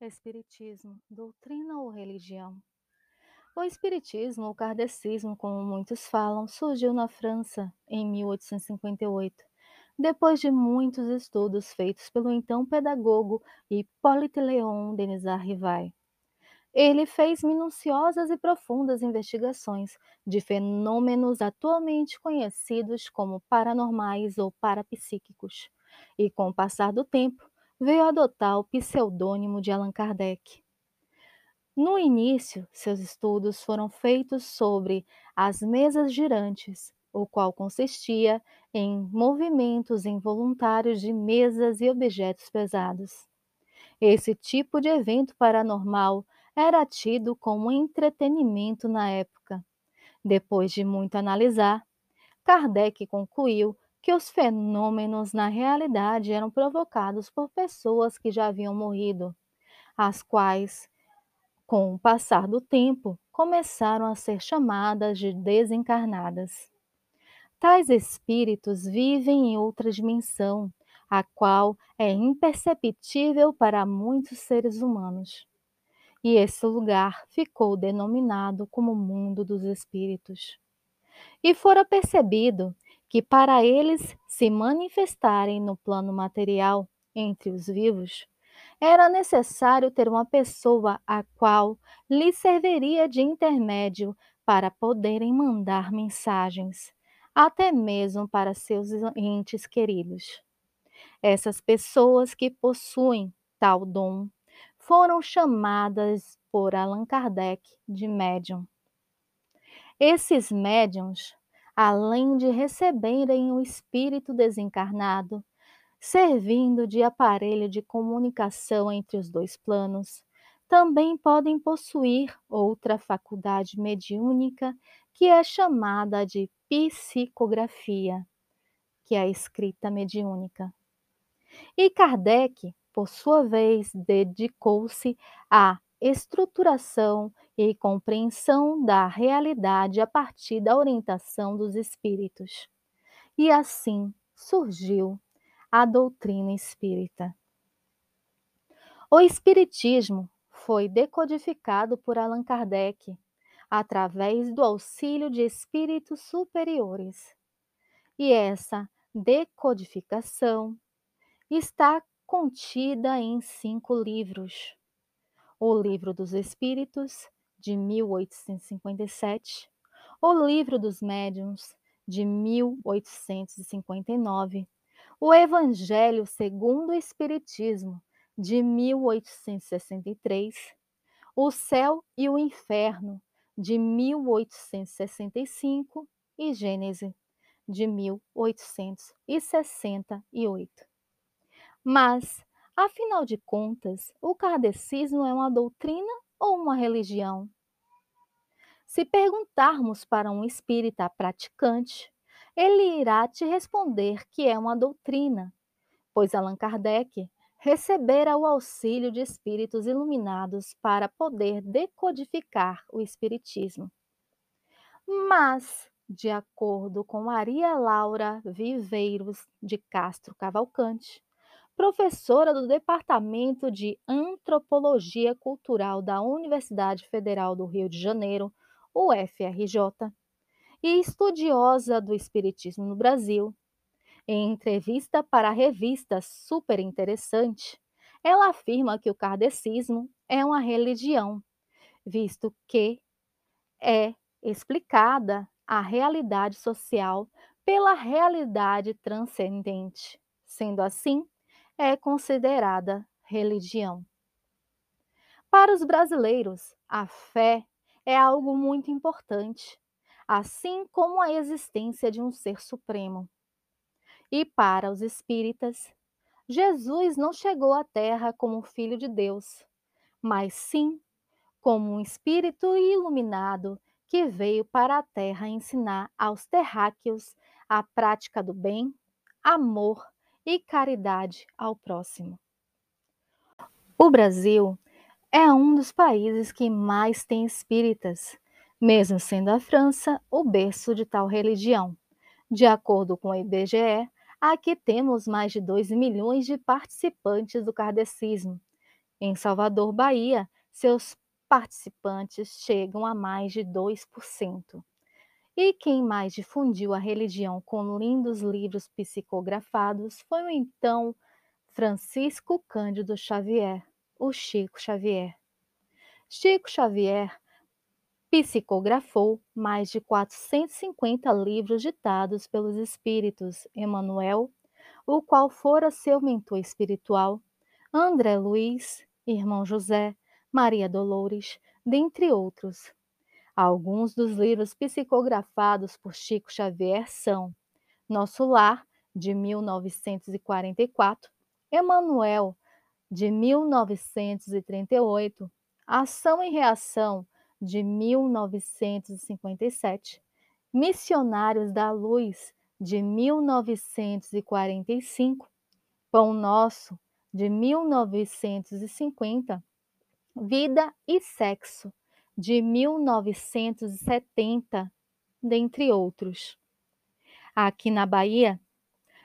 Espiritismo, doutrina ou religião? O Espiritismo, ou Kardecismo, como muitos falam, surgiu na França em 1858, depois de muitos estudos feitos pelo então pedagogo Hippolyte Léon Denisard Rivail. Ele fez minuciosas e profundas investigações de fenômenos atualmente conhecidos como paranormais ou parapsíquicos, e com o passar do tempo, veio adotar o pseudônimo de Allan Kardec. No início, seus estudos foram feitos sobre as mesas girantes, o qual consistia em movimentos involuntários de mesas e objetos pesados. Esse tipo de evento paranormal era tido como entretenimento na época. Depois de muito analisar, Kardec concluiu que os fenômenos na realidade eram provocados por pessoas que já haviam morrido, as quais, com o passar do tempo, começaram a ser chamadas de desencarnadas. Tais espíritos vivem em outra dimensão, a qual é imperceptível para muitos seres humanos e esse lugar ficou denominado como mundo dos espíritos. E fora percebido que para eles se manifestarem no plano material entre os vivos, era necessário ter uma pessoa a qual lhe serviria de intermédio para poderem mandar mensagens, até mesmo para seus entes queridos. Essas pessoas que possuem tal dom foram chamadas por Allan Kardec de médium. Esses médiums, além de receberem o espírito desencarnado, servindo de aparelho de comunicação entre os dois planos, também podem possuir outra faculdade mediúnica que é chamada de psicografia, que é a escrita mediúnica. E Kardec por sua vez, dedicou-se à estruturação e compreensão da realidade a partir da orientação dos espíritos. E assim surgiu a doutrina espírita. O espiritismo foi decodificado por Allan Kardec através do auxílio de espíritos superiores. E essa decodificação está contida em cinco livros: O Livro dos Espíritos, de 1857, O Livro dos Médiuns, de 1859, O Evangelho segundo o Espiritismo, de 1863, O Céu e o Inferno, de 1865 e Gênese, de 1868. Mas, afinal de contas, o kardecismo é uma doutrina ou uma religião? Se perguntarmos para um espírita praticante, ele irá te responder que é uma doutrina, pois Allan Kardec recebera o auxílio de espíritos iluminados para poder decodificar o espiritismo. Mas, de acordo com Maria Laura Viveiros de Castro Cavalcante, professora do Departamento de Antropologia Cultural da Universidade Federal do Rio de Janeiro, UFRJ, e estudiosa do Espiritismo no Brasil. Em entrevista para a revista Super Interessante, ela afirma que o kardecismo é uma religião, visto que é explicada a realidade social pela realidade transcendente. Sendo assim, é considerada religião. Para os brasileiros, a fé é algo muito importante, assim como a existência de um ser supremo. E para os espíritas, Jesus não chegou à Terra como filho de Deus, mas sim como um espírito iluminado que veio para a Terra ensinar aos terráqueos a prática do bem, amor e caridade ao próximo. O Brasil é um dos países que mais tem espíritas, mesmo sendo a França o berço de tal religião. De acordo com o IBGE, aqui temos mais de 2 milhões de participantes do kardecismo, Em Salvador, Bahia, seus participantes chegam a mais de 2%. E quem mais difundiu a religião com lindos livros psicografados foi o então Francisco Cândido Xavier, o Chico Xavier. Chico Xavier psicografou mais de 450 livros ditados pelos espíritos Emmanuel, o qual fora seu mentor espiritual, André Luiz, irmão José, Maria Dolores, dentre outros. Alguns dos livros psicografados por Chico Xavier são Nosso Lar, de 1944, Emanuel, de 1938, Ação e Reação, de 1957, Missionários da Luz, de 1945, Pão Nosso, de 1950, Vida e Sexo, de 1970, dentre outros. Aqui na Bahia,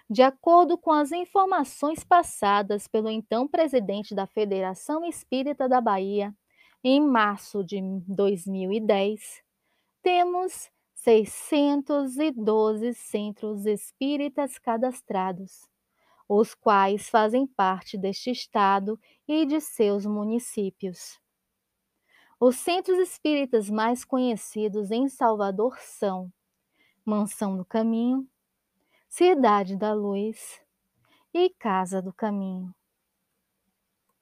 de acordo com as informações passadas pelo então presidente da Federação Espírita da Bahia, em março de 2010, temos 612 centros espíritas cadastrados, os quais fazem parte deste estado e de seus municípios. Os centros espíritas mais conhecidos em Salvador são Mansão do Caminho, Cidade da Luz e Casa do Caminho.